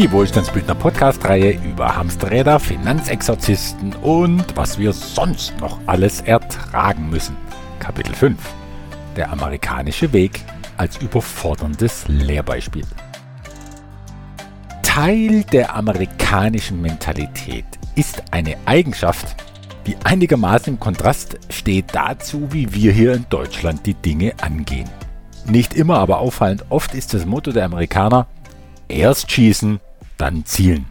Die Wohlstandsbildner Podcast-Reihe über Hamsterräder, Finanzexorzisten und was wir sonst noch alles ertragen müssen. Kapitel 5. Der amerikanische Weg als überforderndes Lehrbeispiel. Teil der amerikanischen Mentalität ist eine Eigenschaft, die einigermaßen im Kontrast steht dazu, wie wir hier in Deutschland die Dinge angehen. Nicht immer, aber auffallend oft ist das Motto der Amerikaner erst schießen, dann zielen.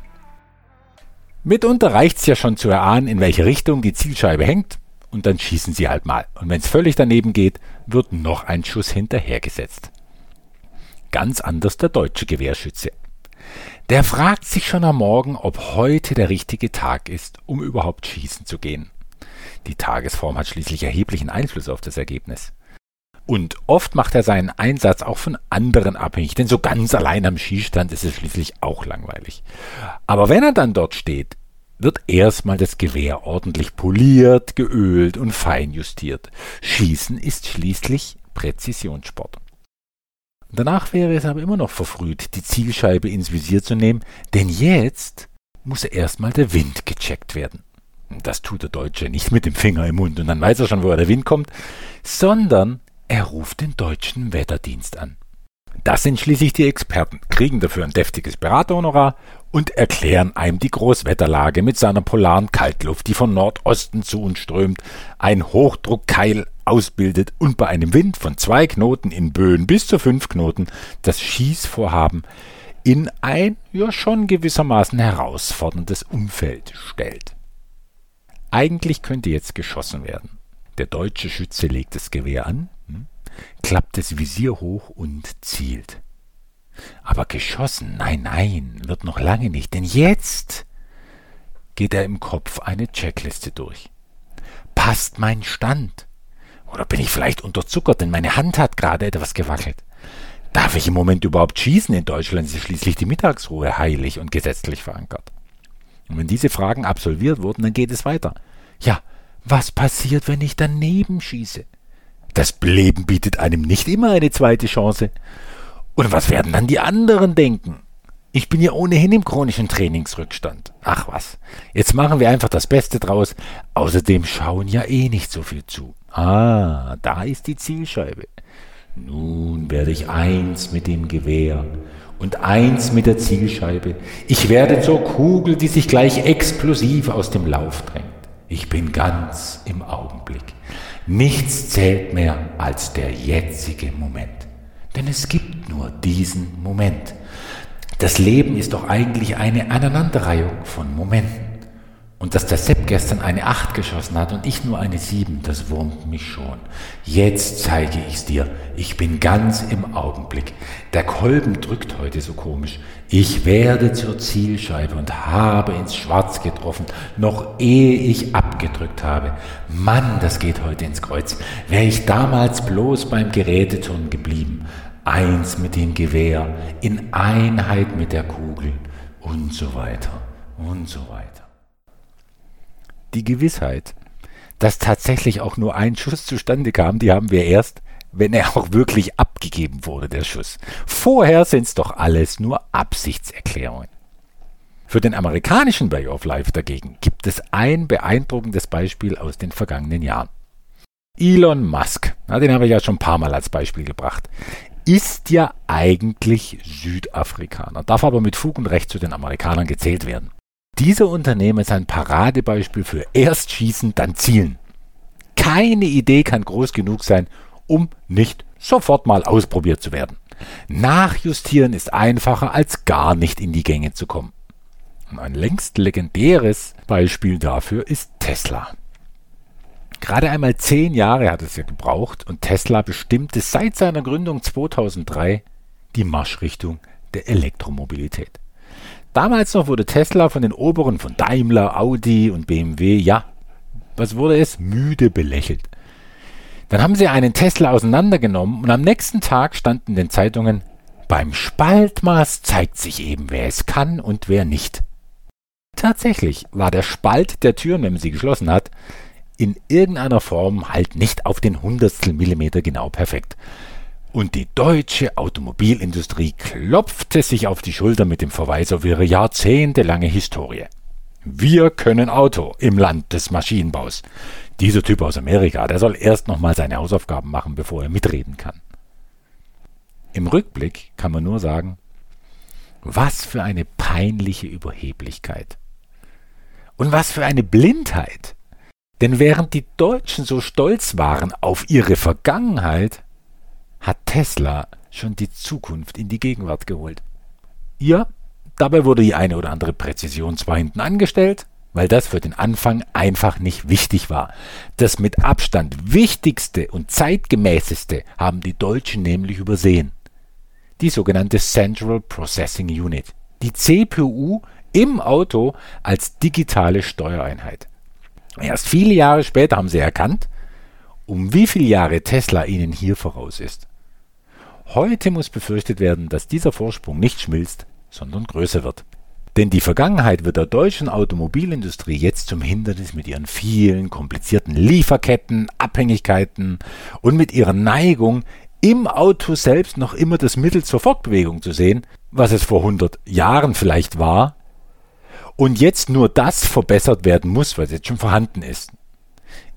Mitunter reicht es ja schon zu erahnen, in welche Richtung die Zielscheibe hängt, und dann schießen sie halt mal. Und wenn es völlig daneben geht, wird noch ein Schuss hinterhergesetzt. Ganz anders der deutsche Gewehrschütze. Der fragt sich schon am Morgen, ob heute der richtige Tag ist, um überhaupt schießen zu gehen. Die Tagesform hat schließlich erheblichen Einfluss auf das Ergebnis. Und oft macht er seinen Einsatz auch von anderen abhängig, denn so ganz allein am Schießstand ist es schließlich auch langweilig. Aber wenn er dann dort steht, wird erstmal das Gewehr ordentlich poliert, geölt und fein justiert. Schießen ist schließlich Präzisionssport. Danach wäre es aber immer noch verfrüht, die Zielscheibe ins Visier zu nehmen, denn jetzt muss erstmal der Wind gecheckt werden. Das tut der Deutsche nicht mit dem Finger im Mund und dann weiß er schon, woher der Wind kommt, sondern er ruft den deutschen Wetterdienst an. Das sind schließlich die Experten, kriegen dafür ein deftiges Beraterhonorar und erklären einem die Großwetterlage mit seiner polaren Kaltluft, die von Nordosten zu uns strömt, ein Hochdruckkeil ausbildet und bei einem Wind von zwei Knoten in Böen bis zu fünf Knoten das Schießvorhaben in ein ja schon gewissermaßen herausforderndes Umfeld stellt. Eigentlich könnte jetzt geschossen werden. Der deutsche Schütze legt das Gewehr an, klappt das Visier hoch und zielt. Aber geschossen, nein, nein, wird noch lange nicht, denn jetzt geht er im Kopf eine Checkliste durch. Passt mein Stand? Oder bin ich vielleicht unterzuckert, denn meine Hand hat gerade etwas gewackelt? Darf ich im Moment überhaupt schießen? In Deutschland ist schließlich die Mittagsruhe heilig und gesetzlich verankert. Und wenn diese Fragen absolviert wurden, dann geht es weiter. Ja, was passiert, wenn ich daneben schieße? Das Leben bietet einem nicht immer eine zweite Chance. Und was werden dann die anderen denken? Ich bin ja ohnehin im chronischen Trainingsrückstand. Ach was, jetzt machen wir einfach das Beste draus. Außerdem schauen ja eh nicht so viel zu. Ah, da ist die Zielscheibe. Nun werde ich eins mit dem Gewehr und eins mit der Zielscheibe. Ich werde zur Kugel, die sich gleich explosiv aus dem Lauf drängt. Ich bin ganz im Augenblick. Nichts zählt mehr als der jetzige Moment. Denn es gibt nur diesen Moment. Das Leben ist doch eigentlich eine Aneinanderreihung von Momenten. Und dass der Sepp gestern eine Acht geschossen hat und ich nur eine Sieben, das wurmt mich schon. Jetzt zeige ich's dir. Ich bin ganz im Augenblick. Der Kolben drückt heute so komisch. Ich werde zur Zielscheibe und habe ins Schwarz getroffen, noch ehe ich abgedrückt habe. Mann, das geht heute ins Kreuz. Wäre ich damals bloß beim Geräteturn geblieben. Eins mit dem Gewehr, in Einheit mit der Kugel und so weiter und so weiter die Gewissheit, dass tatsächlich auch nur ein Schuss zustande kam, die haben wir erst, wenn er auch wirklich abgegeben wurde, der Schuss. Vorher sind es doch alles nur Absichtserklärungen. Für den amerikanischen Way of Life dagegen gibt es ein beeindruckendes Beispiel aus den vergangenen Jahren. Elon Musk, na, den habe ich ja schon ein paar Mal als Beispiel gebracht, ist ja eigentlich Südafrikaner, darf aber mit Fug und Recht zu den Amerikanern gezählt werden. Dieser Unternehmer ist ein Paradebeispiel für erst schießen, dann zielen. Keine Idee kann groß genug sein, um nicht sofort mal ausprobiert zu werden. Nachjustieren ist einfacher, als gar nicht in die Gänge zu kommen. Und ein längst legendäres Beispiel dafür ist Tesla. Gerade einmal zehn Jahre hat es ja gebraucht und Tesla bestimmte seit seiner Gründung 2003 die Marschrichtung der Elektromobilität. Damals noch wurde Tesla von den Oberen von Daimler, Audi und BMW, ja, was wurde es? Müde belächelt. Dann haben sie einen Tesla auseinandergenommen und am nächsten Tag standen in den Zeitungen, beim Spaltmaß zeigt sich eben, wer es kann und wer nicht. Tatsächlich war der Spalt der Türen, wenn man sie geschlossen hat, in irgendeiner Form halt nicht auf den Hundertstel Millimeter genau perfekt. Und die deutsche Automobilindustrie klopfte sich auf die Schulter mit dem Verweis auf ihre jahrzehntelange Historie. Wir können Auto im Land des Maschinenbaus. Dieser Typ aus Amerika, der soll erst nochmal seine Hausaufgaben machen, bevor er mitreden kann. Im Rückblick kann man nur sagen, was für eine peinliche Überheblichkeit. Und was für eine Blindheit. Denn während die Deutschen so stolz waren auf ihre Vergangenheit, hat Tesla schon die Zukunft in die Gegenwart geholt. Ja, dabei wurde die eine oder andere Präzision zwar hinten angestellt, weil das für den Anfang einfach nicht wichtig war. Das mit Abstand wichtigste und zeitgemäßeste haben die Deutschen nämlich übersehen. Die sogenannte Central Processing Unit, die CPU im Auto als digitale Steuereinheit. Erst viele Jahre später haben sie erkannt, um wie viele Jahre Tesla ihnen hier voraus ist. Heute muss befürchtet werden, dass dieser Vorsprung nicht schmilzt, sondern größer wird. Denn die Vergangenheit wird der deutschen Automobilindustrie jetzt zum Hindernis mit ihren vielen komplizierten Lieferketten, Abhängigkeiten und mit ihrer Neigung, im Auto selbst noch immer das Mittel zur Fortbewegung zu sehen, was es vor 100 Jahren vielleicht war, und jetzt nur das verbessert werden muss, was jetzt schon vorhanden ist.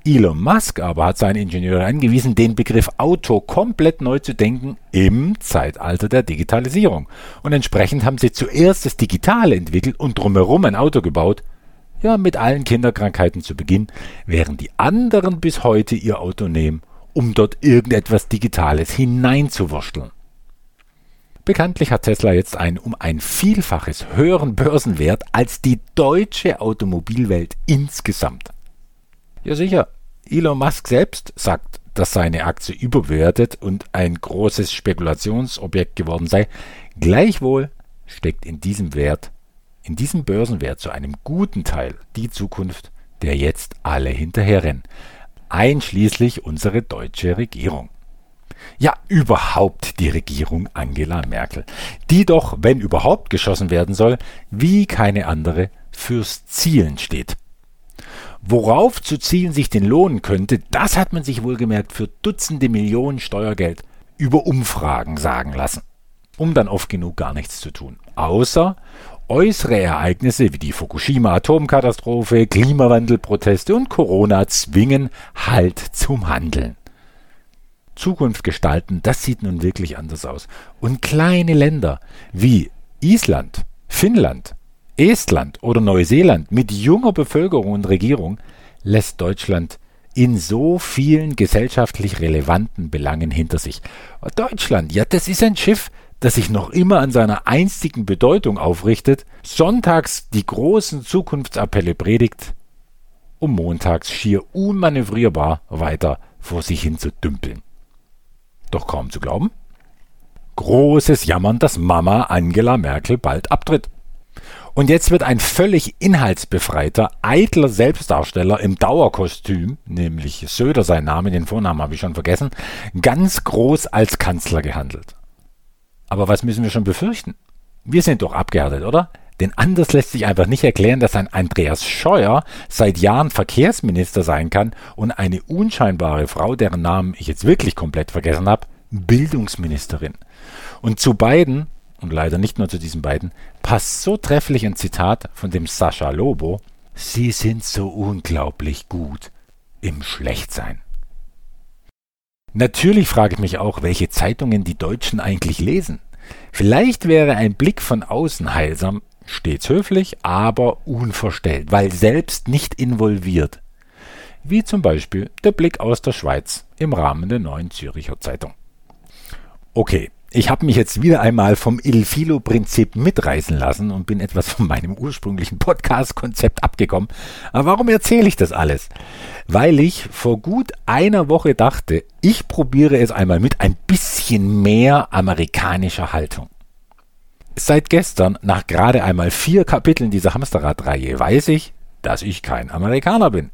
Elon Musk aber hat seine Ingenieure angewiesen, den Begriff Auto komplett neu zu denken im Zeitalter der Digitalisierung. Und entsprechend haben sie zuerst das Digitale entwickelt und drumherum ein Auto gebaut, ja mit allen Kinderkrankheiten zu Beginn, während die anderen bis heute ihr Auto nehmen, um dort irgendetwas Digitales hineinzuwursteln. Bekanntlich hat Tesla jetzt einen um ein Vielfaches höheren Börsenwert als die deutsche Automobilwelt insgesamt. Ja sicher, Elon Musk selbst sagt, dass seine Aktie überbewertet und ein großes Spekulationsobjekt geworden sei. Gleichwohl steckt in diesem Wert, in diesem Börsenwert zu einem guten Teil die Zukunft, der jetzt alle hinterherrennen, einschließlich unsere deutsche Regierung. Ja, überhaupt die Regierung Angela Merkel, die doch, wenn überhaupt geschossen werden soll, wie keine andere fürs Zielen steht. Worauf zu zielen sich denn lohnen könnte, das hat man sich wohlgemerkt für Dutzende Millionen Steuergeld über Umfragen sagen lassen, um dann oft genug gar nichts zu tun. Außer äußere Ereignisse wie die Fukushima-Atomkatastrophe, Klimawandelproteste und Corona zwingen Halt zum Handeln. Zukunft gestalten, das sieht nun wirklich anders aus. Und kleine Länder wie Island, Finnland, Estland oder Neuseeland mit junger Bevölkerung und Regierung lässt Deutschland in so vielen gesellschaftlich relevanten Belangen hinter sich. Deutschland, ja, das ist ein Schiff, das sich noch immer an seiner einstigen Bedeutung aufrichtet, sonntags die großen Zukunftsappelle predigt, um montags schier unmanövrierbar weiter vor sich hin zu dümpeln. Doch kaum zu glauben. Großes Jammern, dass Mama Angela Merkel bald abtritt. Und jetzt wird ein völlig inhaltsbefreiter, eitler Selbstdarsteller im Dauerkostüm, nämlich Söder sein Name, den Vornamen habe ich schon vergessen, ganz groß als Kanzler gehandelt. Aber was müssen wir schon befürchten? Wir sind doch abgehärtet, oder? Denn anders lässt sich einfach nicht erklären, dass ein Andreas Scheuer seit Jahren Verkehrsminister sein kann und eine unscheinbare Frau, deren Namen ich jetzt wirklich komplett vergessen habe, Bildungsministerin. Und zu beiden, und leider nicht nur zu diesen beiden, passt so trefflich ein Zitat von dem Sascha Lobo, Sie sind so unglaublich gut im Schlechtsein. Natürlich frage ich mich auch, welche Zeitungen die Deutschen eigentlich lesen. Vielleicht wäre ein Blick von außen heilsam, stets höflich, aber unverstellt, weil selbst nicht involviert. Wie zum Beispiel der Blick aus der Schweiz im Rahmen der neuen Züricher Zeitung. Okay, ich habe mich jetzt wieder einmal vom Il Filo-Prinzip mitreißen lassen und bin etwas von meinem ursprünglichen Podcast-Konzept abgekommen. Aber warum erzähle ich das alles? Weil ich vor gut einer Woche dachte, ich probiere es einmal mit ein bisschen mehr amerikanischer Haltung. Seit gestern, nach gerade einmal vier Kapiteln dieser Hamsterrad-Reihe, weiß ich, dass ich kein Amerikaner bin.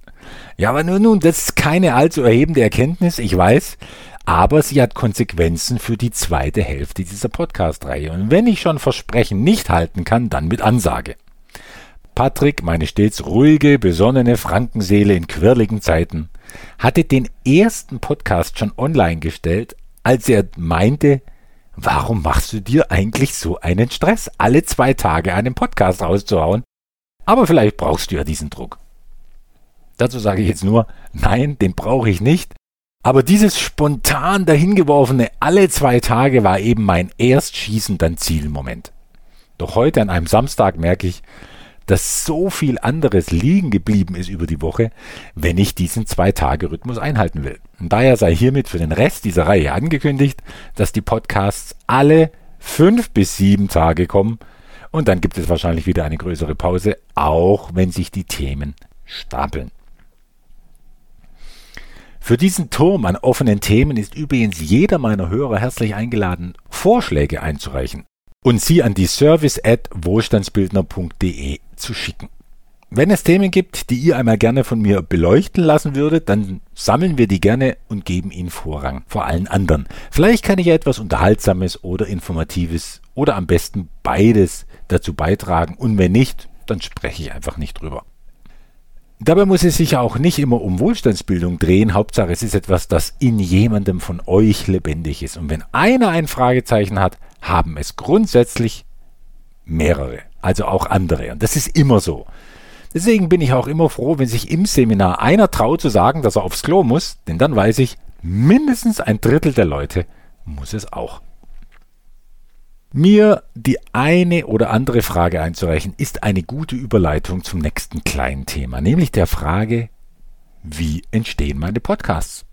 Ja, aber nun, nun, das ist keine allzu erhebende Erkenntnis, ich weiß, aber sie hat Konsequenzen für die zweite Hälfte dieser Podcast-Reihe. Und wenn ich schon Versprechen nicht halten kann, dann mit Ansage. Patrick, meine stets ruhige, besonnene Frankenseele in quirligen Zeiten, hatte den ersten Podcast schon online gestellt, als er meinte, warum machst du dir eigentlich so einen Stress, alle zwei Tage einen Podcast rauszuhauen? Aber vielleicht brauchst du ja diesen Druck. Dazu sage ich jetzt nur, nein, den brauche ich nicht. Aber dieses spontan dahingeworfene alle zwei Tage war eben mein erst schießen dann Zielmoment. Doch heute an einem Samstag merke ich, dass so viel anderes liegen geblieben ist über die Woche, wenn ich diesen Zwei-Tage-Rhythmus einhalten will. Und daher sei hiermit für den Rest dieser Reihe angekündigt, dass die Podcasts alle fünf bis sieben Tage kommen und dann gibt es wahrscheinlich wieder eine größere Pause, auch wenn sich die Themen stapeln. Für diesen Turm an offenen Themen ist übrigens jeder meiner Hörer herzlich eingeladen, Vorschläge einzureichen und sie an die service at wohlstandsbildner.de zu schicken. Wenn es Themen gibt, die ihr einmal gerne von mir beleuchten lassen würdet, dann sammeln wir die gerne und geben ihnen Vorrang vor allen anderen. Vielleicht kann ich ja etwas Unterhaltsames oder Informatives oder am besten beides dazu beitragen und wenn nicht, dann spreche ich einfach nicht drüber. Dabei muss es sich auch nicht immer um Wohlstandsbildung drehen. Hauptsache, es ist etwas, das in jemandem von euch lebendig ist. Und wenn einer ein Fragezeichen hat, haben es grundsätzlich mehrere, also auch andere. Und das ist immer so. Deswegen bin ich auch immer froh, wenn sich im Seminar einer traut zu sagen, dass er aufs Klo muss, denn dann weiß ich, mindestens ein Drittel der Leute muss es auch. Mir die eine oder andere Frage einzureichen, ist eine gute Überleitung zum nächsten kleinen Thema, nämlich der Frage, wie entstehen meine Podcasts?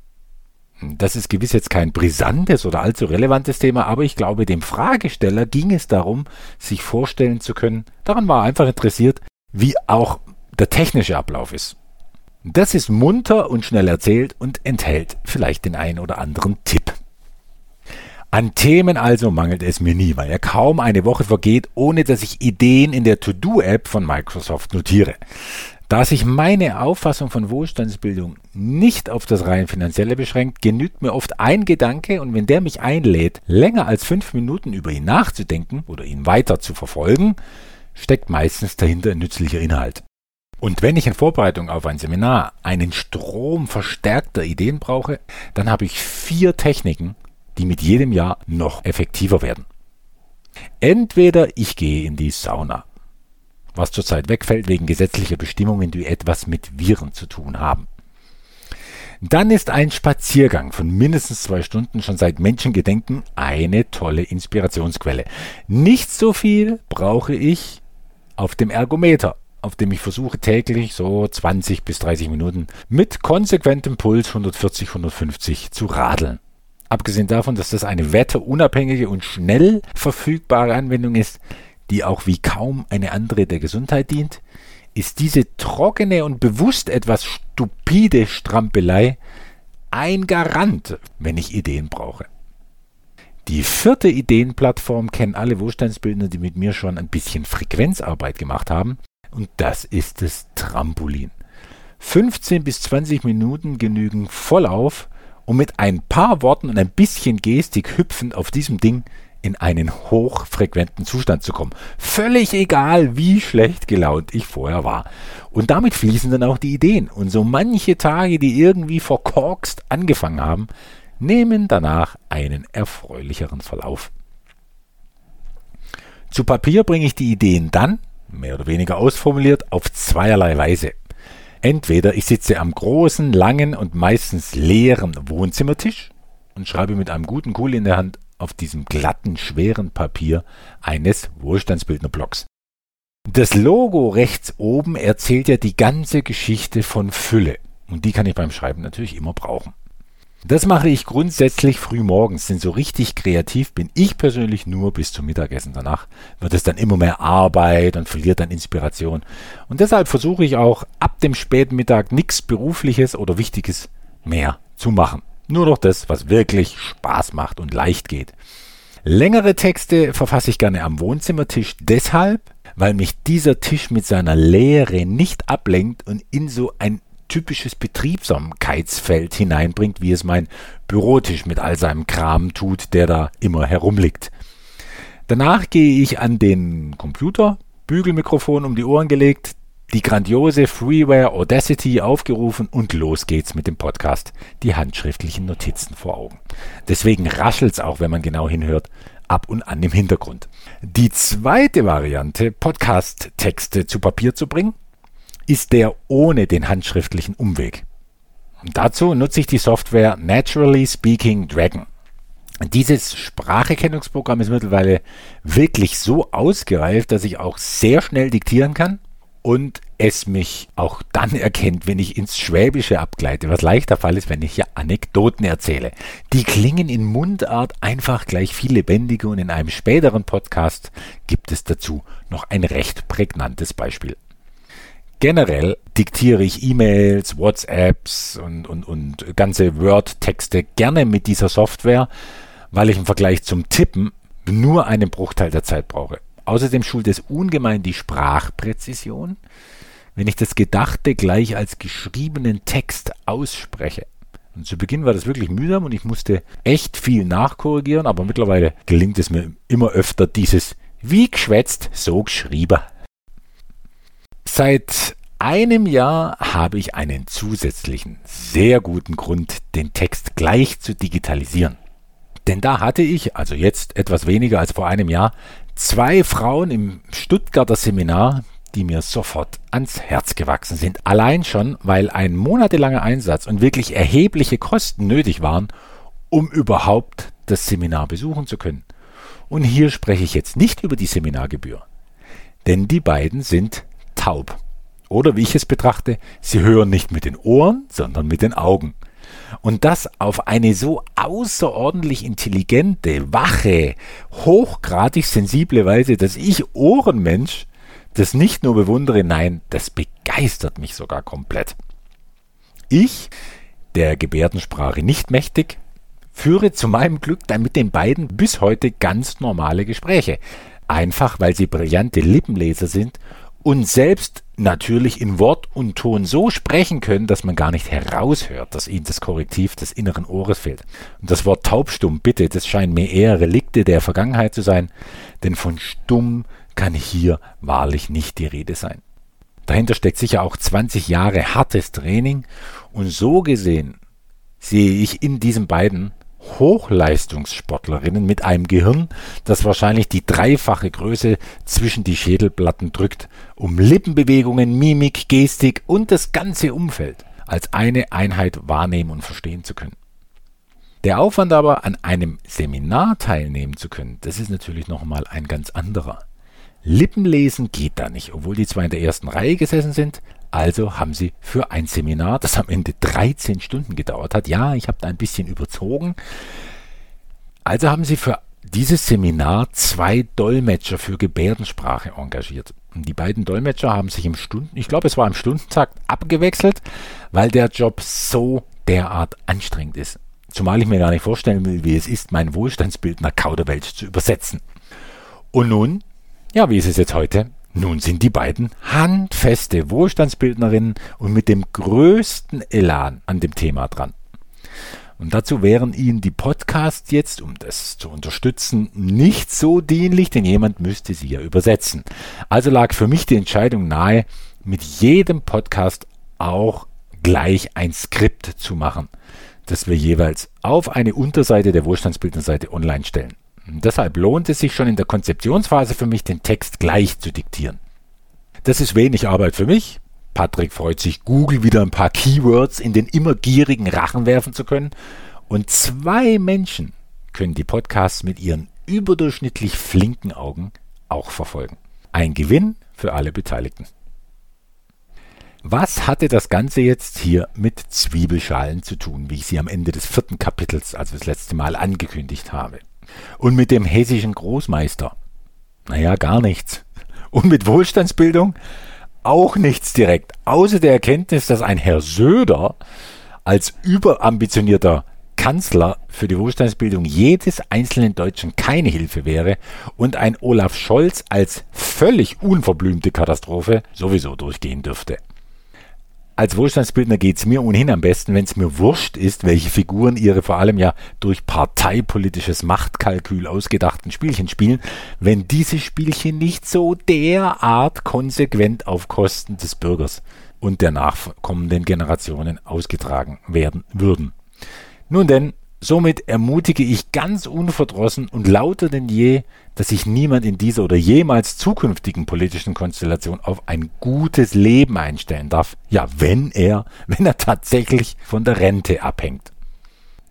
Das ist gewiss jetzt kein brisantes oder allzu relevantes Thema, aber ich glaube, dem Fragesteller ging es darum, sich vorstellen zu können, daran war er einfach interessiert, wie auch der technische Ablauf ist. Das ist munter und schnell erzählt und enthält vielleicht den einen oder anderen Tipp. An Themen also mangelt es mir nie, weil ja kaum eine Woche vergeht, ohne dass ich Ideen in der To-Do-App von Microsoft notiere. Da sich meine Auffassung von Wohlstandsbildung nicht auf das rein finanzielle beschränkt, genügt mir oft ein Gedanke und wenn der mich einlädt, länger als fünf Minuten über ihn nachzudenken oder ihn weiter zu verfolgen, steckt meistens dahinter ein nützlicher Inhalt. Und wenn ich in Vorbereitung auf ein Seminar einen Strom verstärkter Ideen brauche, dann habe ich vier Techniken, die mit jedem Jahr noch effektiver werden. Entweder ich gehe in die Sauna, was zurzeit wegfällt wegen gesetzlicher Bestimmungen, die etwas mit Viren zu tun haben. Dann ist ein Spaziergang von mindestens zwei Stunden schon seit Menschengedenken eine tolle Inspirationsquelle. Nicht so viel brauche ich auf dem Ergometer, auf dem ich versuche täglich so 20 bis 30 Minuten mit konsequentem Puls 140, 150 zu radeln. Abgesehen davon, dass das eine wetterunabhängige und schnell verfügbare Anwendung ist, die auch wie kaum eine andere der Gesundheit dient, ist diese trockene und bewusst etwas stupide Strampelei ein Garant, wenn ich Ideen brauche. Die vierte Ideenplattform kennen alle Wohlstandsbildner, die mit mir schon ein bisschen Frequenzarbeit gemacht haben, und das ist das Trampolin. 15 bis 20 Minuten genügen voll auf, um mit ein paar Worten und ein bisschen Gestik hüpfend auf diesem Ding in einen hochfrequenten Zustand zu kommen. Völlig egal, wie schlecht gelaunt ich vorher war. Und damit fließen dann auch die Ideen. Und so manche Tage, die irgendwie verkorkst angefangen haben, nehmen danach einen erfreulicheren Verlauf. Zu Papier bringe ich die Ideen dann, mehr oder weniger ausformuliert, auf zweierlei Weise. Entweder ich sitze am großen, langen und meistens leeren Wohnzimmertisch und schreibe mit einem guten Kuli in der Hand auf diesem glatten, schweren Papier eines Wohlstandsbildnerblocks. Das Logo rechts oben erzählt ja die ganze Geschichte von Fülle und die kann ich beim Schreiben natürlich immer brauchen. Das mache ich grundsätzlich früh morgens, denn so richtig kreativ bin ich persönlich nur bis zum Mittagessen. Danach wird es dann immer mehr Arbeit und verliert dann Inspiration. Und deshalb versuche ich auch ab dem späten Mittag nichts Berufliches oder Wichtiges mehr zu machen. Nur noch das, was wirklich Spaß macht und leicht geht. Längere Texte verfasse ich gerne am Wohnzimmertisch deshalb, weil mich dieser Tisch mit seiner Leere nicht ablenkt und in so ein typisches Betriebsamkeitsfeld hineinbringt, wie es mein Bürotisch mit all seinem Kram tut, der da immer herumliegt. Danach gehe ich an den Computer, Bügelmikrofon um die Ohren gelegt, die grandiose Freeware Audacity aufgerufen und los geht's mit dem Podcast. Die handschriftlichen Notizen vor Augen. Deswegen raschelt's auch, wenn man genau hinhört, ab und an im Hintergrund. Die zweite Variante, Podcast-Texte zu Papier zu bringen, ist der ohne den handschriftlichen Umweg. Dazu nutze ich die Software Naturally Speaking Dragon. Dieses Spracherkennungsprogramm ist mittlerweile wirklich so ausgereift, dass ich auch sehr schnell diktieren kann und es mich auch dann erkennt, wenn ich ins Schwäbische abgleite, was leichter Fall ist, wenn ich hier Anekdoten erzähle. Die klingen in Mundart einfach gleich viel lebendiger und in einem späteren Podcast gibt es dazu noch ein recht prägnantes Beispiel. Generell diktiere ich E-Mails, WhatsApps und, und, und ganze Word-Texte gerne mit dieser Software, weil ich im Vergleich zum Tippen nur einen Bruchteil der Zeit brauche. Außerdem schult es ungemein die Sprachpräzision, wenn ich das Gedachte gleich als geschriebenen Text ausspreche. Und zu Beginn war das wirklich mühsam und ich musste echt viel nachkorrigieren, aber mittlerweile gelingt es mir immer öfter dieses wie geschwätzt, so geschrieben. Seit einem Jahr habe ich einen zusätzlichen, sehr guten Grund, den Text gleich zu digitalisieren. Denn da hatte ich, also jetzt etwas weniger als vor einem Jahr, zwei Frauen im Stuttgarter Seminar, die mir sofort ans Herz gewachsen sind. Allein schon, weil ein monatelanger Einsatz und wirklich erhebliche Kosten nötig waren, um überhaupt das Seminar besuchen zu können. Und hier spreche ich jetzt nicht über die Seminargebühr, denn die beiden sind taub. Oder wie ich es betrachte, sie hören nicht mit den Ohren, sondern mit den Augen. Und das auf eine so außerordentlich intelligente, wache, hochgradig sensible Weise, dass ich Ohrenmensch das nicht nur bewundere, nein, das begeistert mich sogar komplett. Ich, der Gebärdensprache nicht mächtig, führe zu meinem Glück dann mit den beiden bis heute ganz normale Gespräche. Einfach weil sie brillante Lippenleser sind und selbst natürlich in Wort und Ton so sprechen können, dass man gar nicht heraushört, dass ihnen das Korrektiv des inneren Ohres fehlt. Und das Wort taubstumm, bitte, das scheinen mir eher Relikte der Vergangenheit zu sein, denn von stumm kann hier wahrlich nicht die Rede sein. Dahinter steckt sicher auch 20 Jahre hartes Training und so gesehen sehe ich in diesen beiden Hochleistungssportlerinnen mit einem Gehirn, das wahrscheinlich die dreifache Größe zwischen die Schädelplatten drückt, um Lippenbewegungen, Mimik, Gestik und das ganze Umfeld als eine Einheit wahrnehmen und verstehen zu können. Der Aufwand aber, an einem Seminar teilnehmen zu können, das ist natürlich nochmal ein ganz anderer. Lippenlesen geht da nicht, obwohl die zwei in der ersten Reihe gesessen sind. Also haben sie für ein Seminar, das am Ende 13 Stunden gedauert hat, ja, ich habe da ein bisschen überzogen, also haben sie für dieses Seminar zwei Dolmetscher für Gebärdensprache engagiert. Und die beiden Dolmetscher haben sich im Stunden, ich glaube, es war im Stundentakt abgewechselt, weil der Job so derart anstrengend ist. Zumal ich mir gar nicht vorstellen will, wie es ist, mein Wohlstandsbild nach Kauderwelsch zu übersetzen. Und nun, ja, wie ist es jetzt heute? Nun sind die beiden handfeste Wohlstandsbildnerinnen und mit dem größten Elan an dem Thema dran. Und dazu wären Ihnen die Podcasts jetzt, um das zu unterstützen, nicht so dienlich, denn jemand müsste sie ja übersetzen. Also lag für mich die Entscheidung nahe, mit jedem Podcast auch gleich ein Skript zu machen, das wir jeweils auf eine Unterseite der Wohlstandsbildnerseite online stellen. Deshalb lohnt es sich schon in der Konzeptionsphase für mich, den Text gleich zu diktieren. Das ist wenig Arbeit für mich. Patrick freut sich, Google wieder ein paar Keywords in den immer gierigen Rachen werfen zu können. Und zwei Menschen können die Podcasts mit ihren überdurchschnittlich flinken Augen auch verfolgen. Ein Gewinn für alle Beteiligten. Was hatte das Ganze jetzt hier mit Zwiebelschalen zu tun, wie ich sie am Ende des vierten Kapitels, also das letzte Mal, angekündigt habe? Und mit dem hessischen Großmeister? Naja, gar nichts. Und mit Wohlstandsbildung? Auch nichts direkt. Außer der Erkenntnis, dass ein Herr Söder als überambitionierter Kanzler für die Wohlstandsbildung jedes einzelnen Deutschen keine Hilfe wäre und ein Olaf Scholz als völlig unverblümte Katastrophe sowieso durchgehen dürfte. Als Wohlstandsbildner geht es mir ohnehin am besten, wenn es mir wurscht ist, welche Figuren ihre vor allem ja durch parteipolitisches Machtkalkül ausgedachten Spielchen spielen, wenn diese Spielchen nicht so derart konsequent auf Kosten des Bürgers und der nachkommenden Generationen ausgetragen werden würden. Nun denn, Somit ermutige ich ganz unverdrossen und lauter denn je, dass sich niemand in dieser oder jemals zukünftigen politischen Konstellation auf ein gutes Leben einstellen darf. Ja, wenn er, wenn er tatsächlich von der Rente abhängt.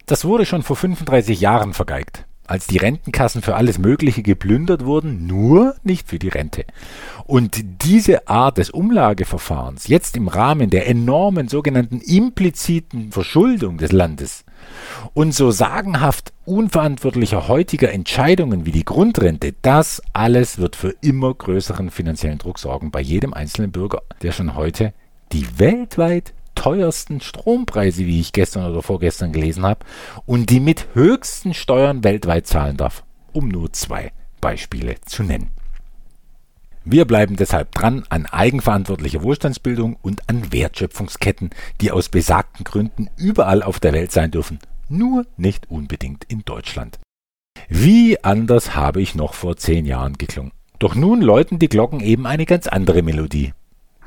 Das wurde schon vor 35 Jahren vergeigt, als die Rentenkassen für alles Mögliche geplündert wurden, nur nicht für die Rente. Und diese Art des Umlageverfahrens jetzt im Rahmen der enormen sogenannten impliziten Verschuldung des Landes und so sagenhaft unverantwortlicher heutiger Entscheidungen wie die Grundrente, das alles wird für immer größeren finanziellen Druck sorgen bei jedem einzelnen Bürger, der schon heute die weltweit teuersten Strompreise, wie ich gestern oder vorgestern gelesen habe, und die mit höchsten Steuern weltweit zahlen darf, um nur zwei Beispiele zu nennen. Wir bleiben deshalb dran an eigenverantwortlicher Wohlstandsbildung und an Wertschöpfungsketten, die aus besagten Gründen überall auf der Welt sein dürfen, nur nicht unbedingt in Deutschland. Wie anders habe ich noch vor zehn Jahren geklungen. Doch nun läuten die Glocken eben eine ganz andere Melodie.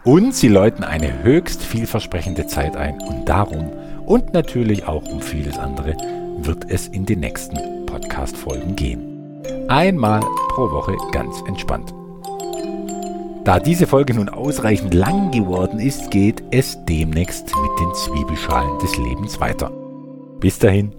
Und sie läuten eine höchst vielversprechende Zeit ein und darum und natürlich auch um vieles andere wird es in den nächsten Podcast-Folgen gehen. Einmal pro Woche ganz entspannt. Da diese Folge nun ausreichend lang geworden ist, geht es demnächst mit den Zwiebelschalen des Lebens weiter. Bis dahin.